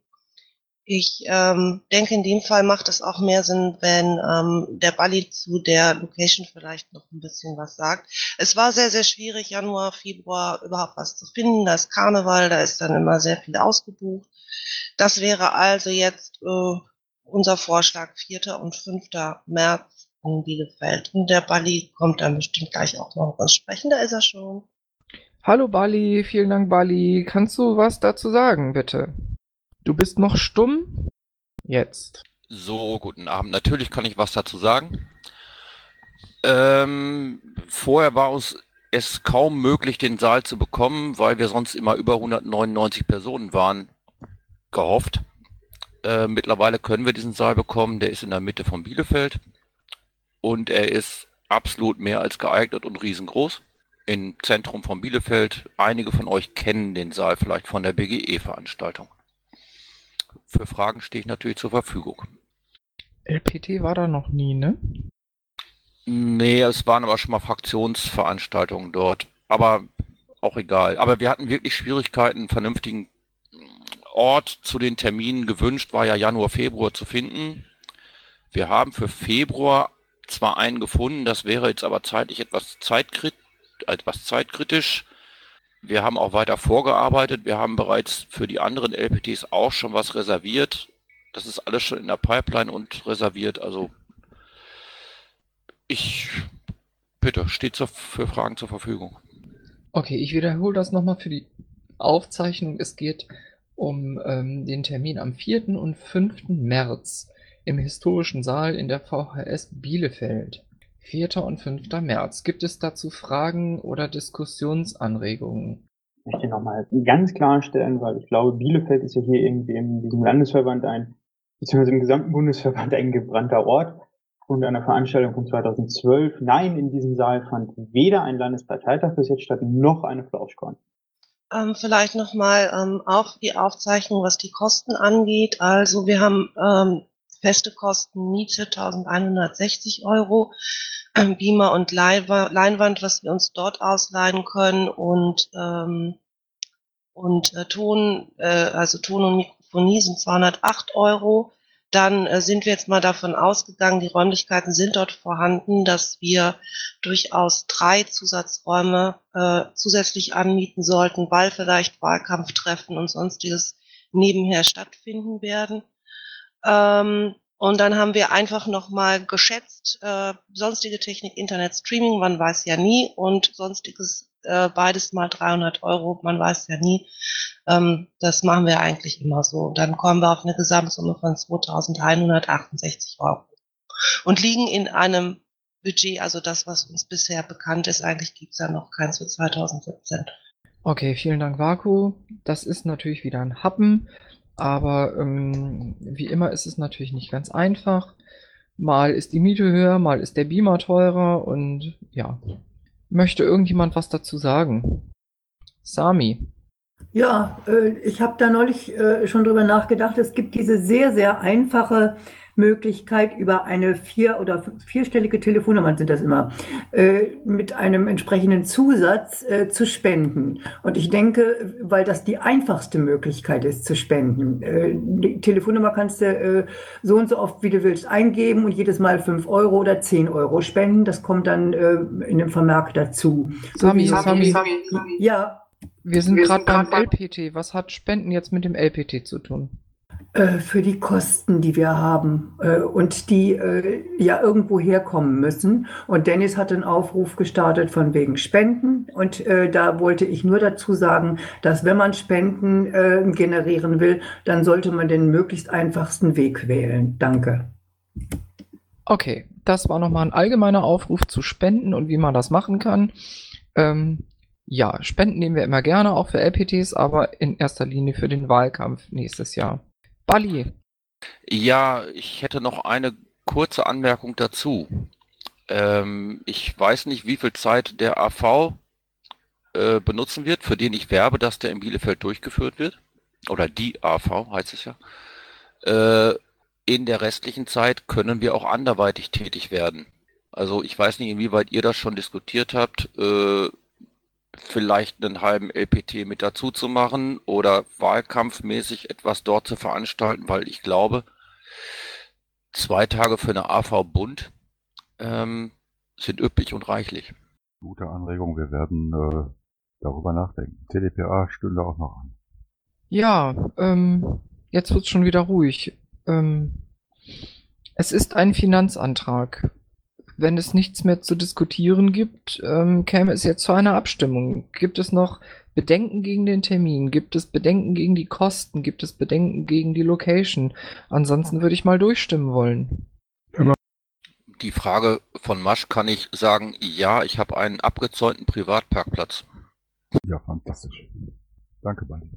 S8: Ich ähm, denke, in dem Fall macht es auch mehr Sinn, wenn ähm, der Balli zu der Location vielleicht noch ein bisschen was sagt. Es war sehr, sehr schwierig, Januar, Februar überhaupt was zu finden. Da ist Karneval, da ist dann immer sehr viel ausgebucht. Das wäre also jetzt äh, unser Vorschlag, 4. und 5. März in Bielefeld. Und der Balli kommt dann bestimmt gleich auch noch was sprechen. Da ist er schon.
S2: Hallo Bali, vielen Dank Bali. Kannst du was dazu sagen, bitte? Du bist noch stumm? Jetzt.
S14: So, guten Abend. Natürlich kann ich was dazu sagen. Ähm, vorher war uns es kaum möglich, den Saal zu bekommen, weil wir sonst immer über 199 Personen waren, gehofft. Äh, mittlerweile können wir diesen Saal bekommen. Der ist in der Mitte von Bielefeld und er ist absolut mehr als geeignet und riesengroß. Im Zentrum von Bielefeld. Einige von euch kennen den Saal vielleicht von der BGE-Veranstaltung. Für Fragen stehe ich natürlich zur Verfügung.
S2: LPT war da noch nie, ne?
S14: Nee, es waren aber schon mal Fraktionsveranstaltungen dort. Aber auch egal. Aber wir hatten wirklich Schwierigkeiten, einen vernünftigen Ort zu den Terminen gewünscht, war ja Januar, Februar zu finden. Wir haben für Februar zwar einen gefunden, das wäre jetzt aber zeitlich etwas, zeitkrit etwas zeitkritisch. Wir haben auch weiter vorgearbeitet. Wir haben bereits für die anderen LPTs auch schon was reserviert. Das ist alles schon in der Pipeline und reserviert. Also ich bitte, steht zur, für Fragen zur Verfügung.
S2: Okay, ich wiederhole das nochmal für die Aufzeichnung. Es geht um ähm, den Termin am 4. und 5. März im historischen Saal in der VHS Bielefeld. 4. und 5. März. Gibt es dazu Fragen oder Diskussionsanregungen?
S4: Ich möchte nochmal ganz klarstellen, weil ich glaube, Bielefeld ist ja hier irgendwie in diesem Landesverband ein, beziehungsweise im gesamten Bundesverband ein gebrannter Ort. Und einer Veranstaltung von 2012, nein, in diesem Saal fand weder ein Landesparteitag bis jetzt statt, noch eine Flauschkorn.
S8: Ähm, vielleicht nochmal ähm, auf die Aufzeichnung, was die Kosten angeht. Also wir haben ähm, feste Kosten Miete 1160 Euro, ähm, Beamer und Leinwand, was wir uns dort ausleihen können und ähm, und äh, Ton, äh, also Ton und Mikrofonie sind 208 Euro. Dann äh, sind wir jetzt mal davon ausgegangen, die Räumlichkeiten sind dort vorhanden, dass wir durchaus drei Zusatzräume äh, zusätzlich anmieten sollten, weil vielleicht Wahlkampftreffen und sonstiges nebenher stattfinden werden. Ähm, und dann haben wir einfach nochmal geschätzt, äh, sonstige Technik, Internet, Streaming, man weiß ja nie, und sonstiges äh, beides mal 300 Euro, man weiß ja nie. Ähm, das machen wir eigentlich immer so. Und dann kommen wir auf eine Gesamtsumme von 2168 Euro. Und liegen in einem Budget, also das, was uns bisher bekannt ist, eigentlich gibt es ja noch keins für 2017.
S2: Okay, vielen Dank, Vaku. Das ist natürlich wieder ein Happen. Aber ähm, wie immer ist es natürlich nicht ganz einfach. Mal ist die Miete höher, mal ist der Beamer teurer und ja. Möchte irgendjemand was dazu sagen? Sami.
S12: Ja, äh, ich habe da neulich äh, schon drüber nachgedacht. Es gibt diese sehr, sehr einfache Möglichkeit, über eine vier- oder vierstellige Telefonnummer sind das immer, äh, mit einem entsprechenden Zusatz äh, zu spenden. Und ich denke, weil das die einfachste Möglichkeit ist, zu spenden. Äh, die Telefonnummer kannst du äh, so und so oft, wie du willst, eingeben und jedes Mal fünf Euro oder zehn Euro spenden. Das kommt dann äh, in dem Vermerk dazu.
S2: Sami, so Sami, Sami,
S12: Ja.
S2: Wir sind gerade beim LPT. Was hat Spenden jetzt mit dem LPT zu tun?
S12: Äh, für die Kosten, die wir haben äh, und die äh, ja irgendwo herkommen müssen. Und Dennis hat einen Aufruf gestartet von wegen Spenden. Und da wollte ich nur dazu sagen, dass wenn man Spenden generieren will, dann sollte man den möglichst einfachsten Weg wählen. Danke.
S2: Okay, das war nochmal ein allgemeiner Aufruf zu Spenden und wie man das machen kann. Ähm, ja, Spenden nehmen wir immer gerne, auch für LPTs, aber in erster Linie für den Wahlkampf nächstes Jahr. Bali.
S14: Ja, ich hätte noch eine kurze Anmerkung dazu. Ähm, ich weiß nicht, wie viel Zeit der AV äh, benutzen wird, für den ich werbe, dass der in Bielefeld durchgeführt wird. Oder die AV heißt es ja. Äh, in der restlichen Zeit können wir auch anderweitig tätig werden. Also ich weiß nicht, inwieweit ihr das schon diskutiert habt. Äh, vielleicht einen halben LPT mit dazu zu machen oder wahlkampfmäßig etwas dort zu veranstalten, weil ich glaube, zwei Tage für eine AV Bund ähm, sind üppig und reichlich.
S13: Gute Anregung, wir werden äh, darüber nachdenken. CDPA stünde auch noch an.
S2: Ja, ähm, jetzt wird's schon wieder ruhig. Ähm, es ist ein Finanzantrag. Wenn es nichts mehr zu diskutieren gibt, ähm, käme es jetzt zu einer Abstimmung. Gibt es noch Bedenken gegen den Termin? Gibt es Bedenken gegen die Kosten? Gibt es Bedenken gegen die Location? Ansonsten würde ich mal durchstimmen wollen.
S14: Die Frage von Masch kann ich sagen, ja, ich habe einen abgezäunten Privatparkplatz.
S13: Ja, fantastisch. Danke, Buddy.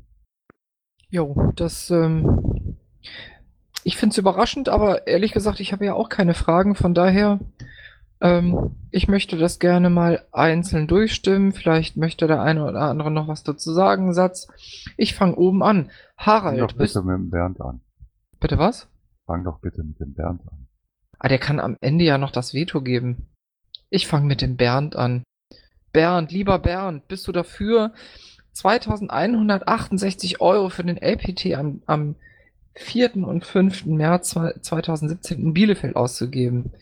S2: Jo, das, ähm, ich finde es überraschend, aber ehrlich gesagt, ich habe ja auch keine Fragen, von daher, ähm, ich möchte das gerne mal einzeln durchstimmen. Vielleicht möchte der eine oder andere noch was dazu sagen, Satz. Ich fange oben an. Harald,
S13: Fang doch bitte mit dem Bernd an.
S2: bitte was?
S13: Fang doch bitte mit dem Bernd an.
S2: Ah, der kann am Ende ja noch das Veto geben. Ich fange mit dem Bernd an. Bernd, lieber Bernd, bist du dafür, 2168 Euro für den LPT am, am 4. und 5. März 2017 in Bielefeld auszugeben?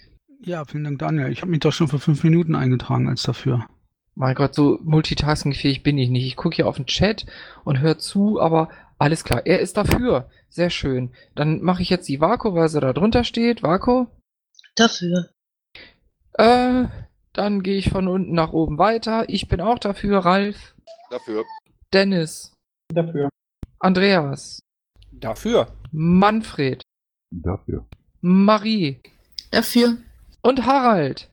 S6: Ja, vielen Dank, Daniel. Ich habe mich doch schon für fünf Minuten eingetragen als dafür.
S2: Mein Gott, so multitaskingfähig bin ich nicht. Ich gucke hier auf den Chat und höre zu, aber alles klar, er ist dafür. Sehr schön. Dann mache ich jetzt die Vako, weil sie da drunter steht. Vako?
S8: Dafür.
S2: Äh, dann gehe ich von unten nach oben weiter. Ich bin auch dafür. Ralf,
S7: Dafür.
S2: Dennis,
S4: Dafür.
S2: Andreas,
S5: Dafür.
S2: Manfred,
S13: Dafür.
S2: Marie
S1: Dafür.
S2: Und Harald.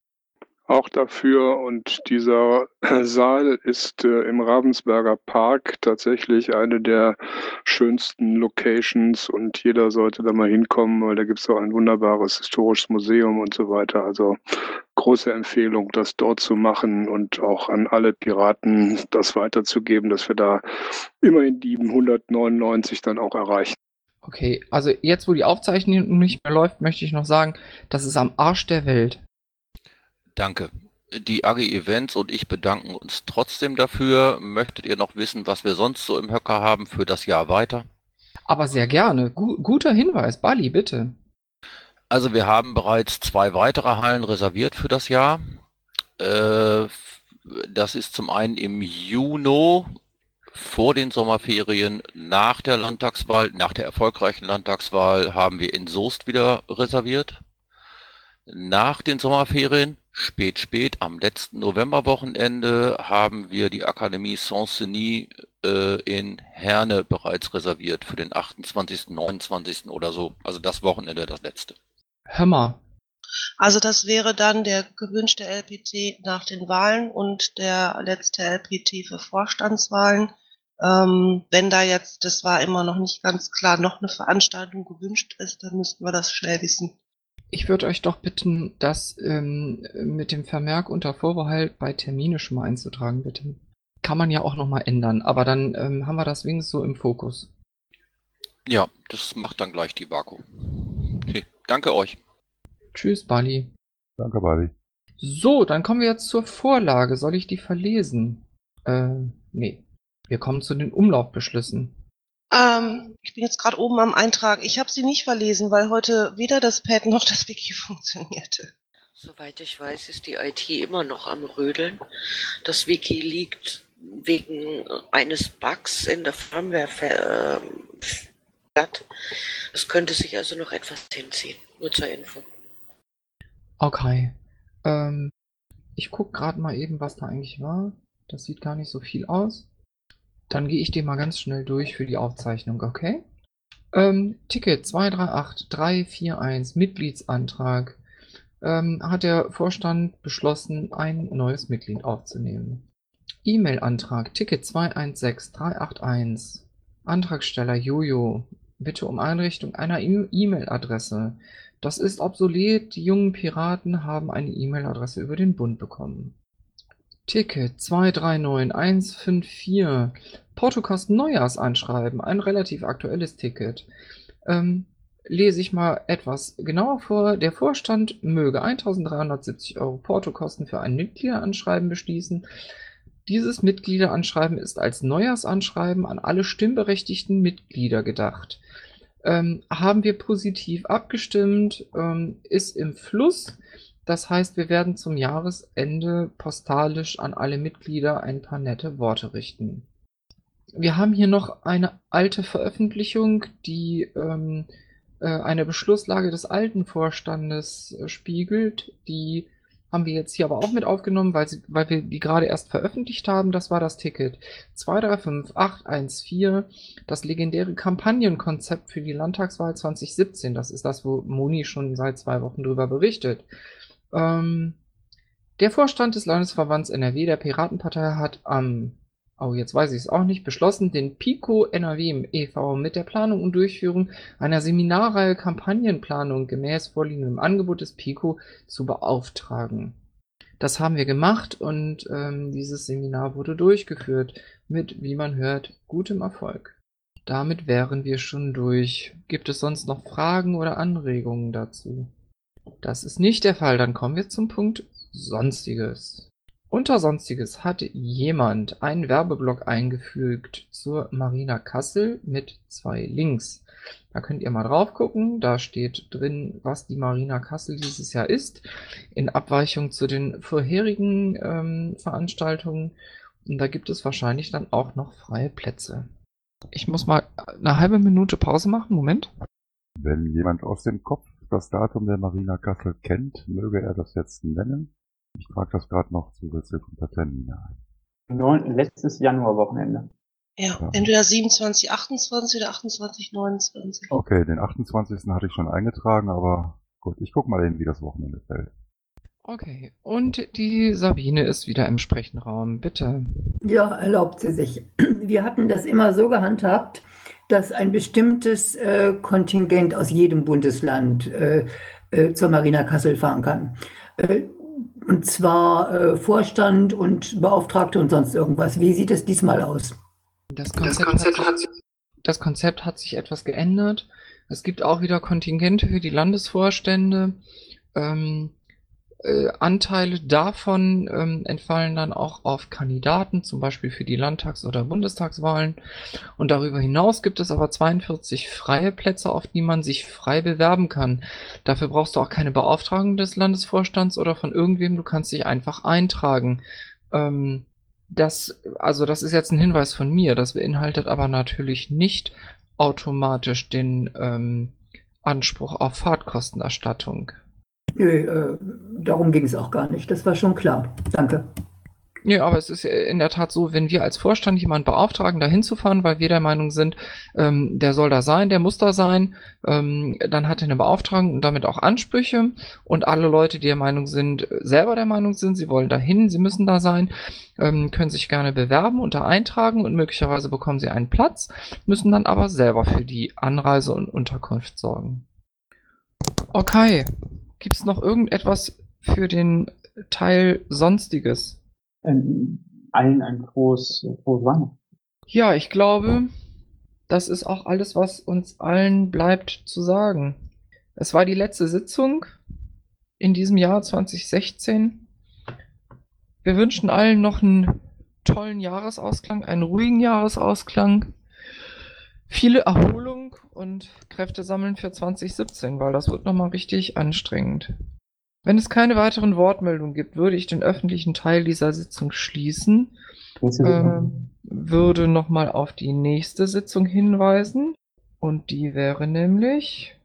S3: Auch dafür und dieser (clears throat) Saal ist äh, im Ravensberger Park tatsächlich eine der schönsten Locations und jeder sollte da mal hinkommen, weil da gibt es auch ein wunderbares historisches Museum und so weiter. Also große Empfehlung, das dort zu machen und auch an alle Piraten das weiterzugeben, dass wir da immerhin die 199 dann auch erreichen.
S2: Okay, also jetzt, wo die Aufzeichnung nicht mehr läuft, möchte ich noch sagen, das ist am Arsch der Welt.
S14: Danke. Die AG Events und ich bedanken uns trotzdem dafür. Möchtet ihr noch wissen, was wir sonst so im Höcker haben für das Jahr weiter?
S2: Aber sehr gerne. Gu guter Hinweis, Bali, bitte.
S14: Also wir haben bereits zwei weitere Hallen reserviert für das Jahr. Äh, das ist zum einen im Juni vor den Sommerferien nach der Landtagswahl, nach der erfolgreichen Landtagswahl haben wir in Soest wieder reserviert. Nach den Sommerferien, spät, spät, am letzten Novemberwochenende haben wir die Akademie Saint-Denis äh, in Herne bereits reserviert für den 28., 29. oder so. Also das Wochenende, das letzte.
S2: Hör mal.
S8: Also das wäre dann der gewünschte LPT nach den Wahlen und der letzte LPT für Vorstandswahlen. Ähm, wenn da jetzt, das war immer noch nicht ganz klar, noch eine Veranstaltung gewünscht ist, dann müssten wir das schnell wissen.
S2: Ich würde euch doch bitten, das ähm, mit dem Vermerk unter Vorbehalt bei Termine schon mal einzutragen, bitte. Kann man ja auch noch mal ändern, aber dann ähm, haben wir das wenigstens so im Fokus.
S14: Ja, das macht dann gleich die Vaku. Okay, danke euch.
S2: Tschüss, Bali.
S13: Danke, Buddy.
S2: So, dann kommen wir jetzt zur Vorlage. Soll ich die verlesen? Äh, nee. Wir kommen zu den Umlaufbeschlüssen.
S8: Ähm, ich bin jetzt gerade oben am Eintrag. Ich habe sie nicht verlesen, weil heute weder das Pad noch das Wiki (laughs) funktionierte.
S9: Soweit ich weiß, ist die IT immer noch am Rödeln. Das Wiki liegt wegen eines Bugs in der Firmware ähm, flat. Es könnte sich also noch etwas hinziehen. Nur zur Info.
S2: Okay. Ähm, ich guck gerade mal eben, was da eigentlich war. Das sieht gar nicht so viel aus. Dann gehe ich den mal ganz schnell durch für die Aufzeichnung, okay? Ähm, Ticket 238341, Mitgliedsantrag. Ähm, hat der Vorstand beschlossen, ein neues Mitglied aufzunehmen. E-Mail-Antrag, Ticket 216381. Antragsteller Jojo. Bitte um Einrichtung einer E- E-Mail-Adresse. Das ist obsolet. Die jungen Piraten haben eine E-Mail-Adresse über den Bund bekommen. Ticket 239154. Portokosten Neujahrsanschreiben. Ein relativ aktuelles Ticket. Ähm, lese ich mal etwas genauer vor. Der Vorstand möge 1370 Euro Portokosten für ein Mitgliederanschreiben beschließen. Dieses Mitgliederanschreiben ist als Neujahrsanschreiben an alle stimmberechtigten Mitglieder gedacht. Ähm, haben wir positiv abgestimmt, ähm, ist im Fluss. Das heißt, wir werden zum Jahresende postalisch an alle Mitglieder ein paar nette Worte richten. Wir haben hier noch eine alte Veröffentlichung, die ähm, äh, eine Beschlusslage des alten Vorstandes äh, spiegelt. Die haben wir jetzt hier aber auch mit aufgenommen, weil, sie, weil wir die gerade erst veröffentlicht haben. Das war das Ticket 235814, das legendäre Kampagnenkonzept für die Landtagswahl 2017. Das ist das, wo Moni schon seit zwei Wochen drüber berichtet. Ähm, der Vorstand des Landesverbands NRW der Piratenpartei hat am oh, jetzt weiß ich es auch nicht, beschlossen, den PICO NRW e.V. mit der Planung und Durchführung einer Seminarreihe Kampagnenplanung gemäß vorliegendem Angebot des PICO zu beauftragen. Das haben wir gemacht und ähm, dieses Seminar wurde durchgeführt mit, wie man hört, gutem Erfolg. Damit wären wir schon durch. Gibt es sonst noch Fragen oder Anregungen dazu? Das ist nicht der Fall. Dann kommen wir zum Punkt Sonstiges. Unter Sonstiges hat jemand einen Werbeblock eingefügt zur Marina Kassel mit zwei Links. Da könnt ihr mal drauf gucken. Da steht drin, was die Marina Kassel dieses Jahr ist, in Abweichung zu den vorherigen ähm, Veranstaltungen. Und da gibt es wahrscheinlich dann auch noch freie Plätze. Ich muss mal eine halbe Minute Pause machen. Moment.
S13: Wenn jemand aus dem Kopf das Datum der Marina Kassel kennt, möge er das jetzt nennen. Ich trage das gerade noch zusätzlich unter Termine ein.
S4: Neun, letztes Januarwochenende.
S8: Ja, ja, entweder 27, 28 oder 28, 29.
S13: Okay, den 28. hatte ich schon eingetragen, aber gut, ich gucke mal eben, wie das Wochenende fällt.
S2: Okay, und die Sabine ist wieder im Sprechenraum, bitte.
S12: Ja, erlaubt sie sich. Wir hatten das immer so gehandhabt, dass ein bestimmtes äh, Kontingent aus jedem Bundesland äh, äh, zur Marina Kassel fahren kann. Und zwar äh, Vorstand und Beauftragte und sonst irgendwas. Wie sieht es diesmal aus?
S2: Das Konzept, das Konzept, hat, sich, das Konzept hat sich etwas geändert. Es gibt auch wieder Kontingente für die Landesvorstände. Ähm, äh, Anteile davon ähm, entfallen dann auch auf Kandidaten, zum Beispiel für die Landtags- oder Bundestagswahlen. Und darüber hinaus gibt es aber 42 freie Plätze, auf die man sich frei bewerben kann. Dafür brauchst du auch keine Beauftragung des Landesvorstands oder von irgendwem, du kannst dich einfach eintragen. Ähm, das, also das ist jetzt ein Hinweis von mir, das beinhaltet aber natürlich nicht automatisch den ähm, Anspruch auf Fahrtkostenerstattung.
S12: Nö, äh, darum ging es auch gar nicht. Das war schon klar. Danke.
S2: Ja, aber es ist in der Tat so, wenn wir als Vorstand jemanden beauftragen, da hinzufahren, weil wir der Meinung sind, ähm, der soll da sein, der muss da sein, ähm, dann hat er eine Beauftragung und damit auch Ansprüche und alle Leute, die der Meinung sind, selber der Meinung sind, sie wollen dahin, sie müssen da sein, ähm, können sich gerne bewerben und da eintragen und möglicherweise bekommen sie einen Platz, müssen dann aber selber für die Anreise und Unterkunft sorgen. Okay, Gibt es noch irgendetwas für den Teil Sonstiges?
S4: Ähm, allen ein frohes, frohes Weihnachten.
S2: Ja, ich glaube, das ist auch alles, was uns allen bleibt zu sagen. Es war die letzte Sitzung in diesem Jahr 2016. Wir wünschen allen noch einen tollen Jahresausklang, einen ruhigen Jahresausklang, viele Erholung und Kräfte sammeln für 2017, weil das wird nochmal richtig anstrengend. Wenn es keine weiteren Wortmeldungen gibt, würde ich den öffentlichen Teil dieser Sitzung schließen, äh, würde nochmal auf die nächste Sitzung hinweisen und die wäre nämlich...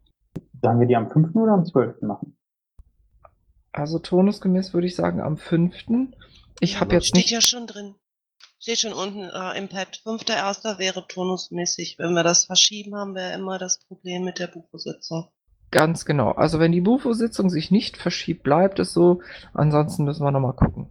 S4: Sollen wir die am 5. oder am 12. machen?
S2: Also turnusgemäß würde ich sagen am 5. Ich habe jetzt
S8: Steht
S2: nicht...
S8: ja schon drin. Steht schon unten äh, im Pad. 5.1. wäre turnusmäßig. Wenn wir das verschieben, haben wir immer das Problem mit der Bufo-Sitzung.
S2: Ganz genau. Also wenn die Bufo-Sitzung sich nicht verschiebt, bleibt es so. Ansonsten müssen wir nochmal gucken.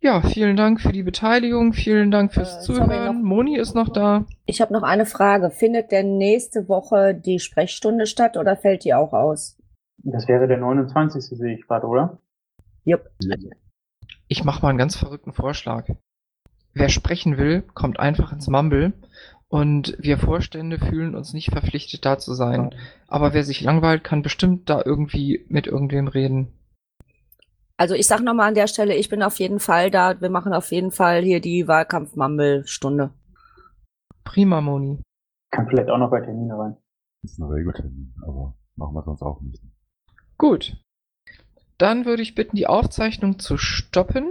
S2: Ja, vielen Dank für die Beteiligung, vielen Dank fürs
S10: Äh,
S2: Zuhören. Moni ist noch da.
S10: Ich habe noch eine Frage. Findet denn nächste Woche die Sprechstunde statt oder fällt die auch aus?
S4: Das wäre der 29. sehe ich gerade, oder?
S10: Jupp.
S2: Ich mache mal einen ganz verrückten Vorschlag. Wer sprechen will, kommt einfach ins Mumble und wir Vorstände fühlen uns nicht verpflichtet, da zu sein. Aber wer sich langweilt, kann bestimmt da irgendwie mit irgendwem reden.
S10: Also ich sag nochmal an der Stelle, ich bin auf jeden Fall da. Wir machen auf jeden Fall hier die Wahlkampf-Mammel-Stunde.
S2: Prima, Moni.
S4: Kann vielleicht auch noch bei Termine rein.
S13: Ist ein Regeltermin, aber machen wir sonst auch nicht.
S2: Gut. Dann würde ich bitten, die Aufzeichnung zu stoppen.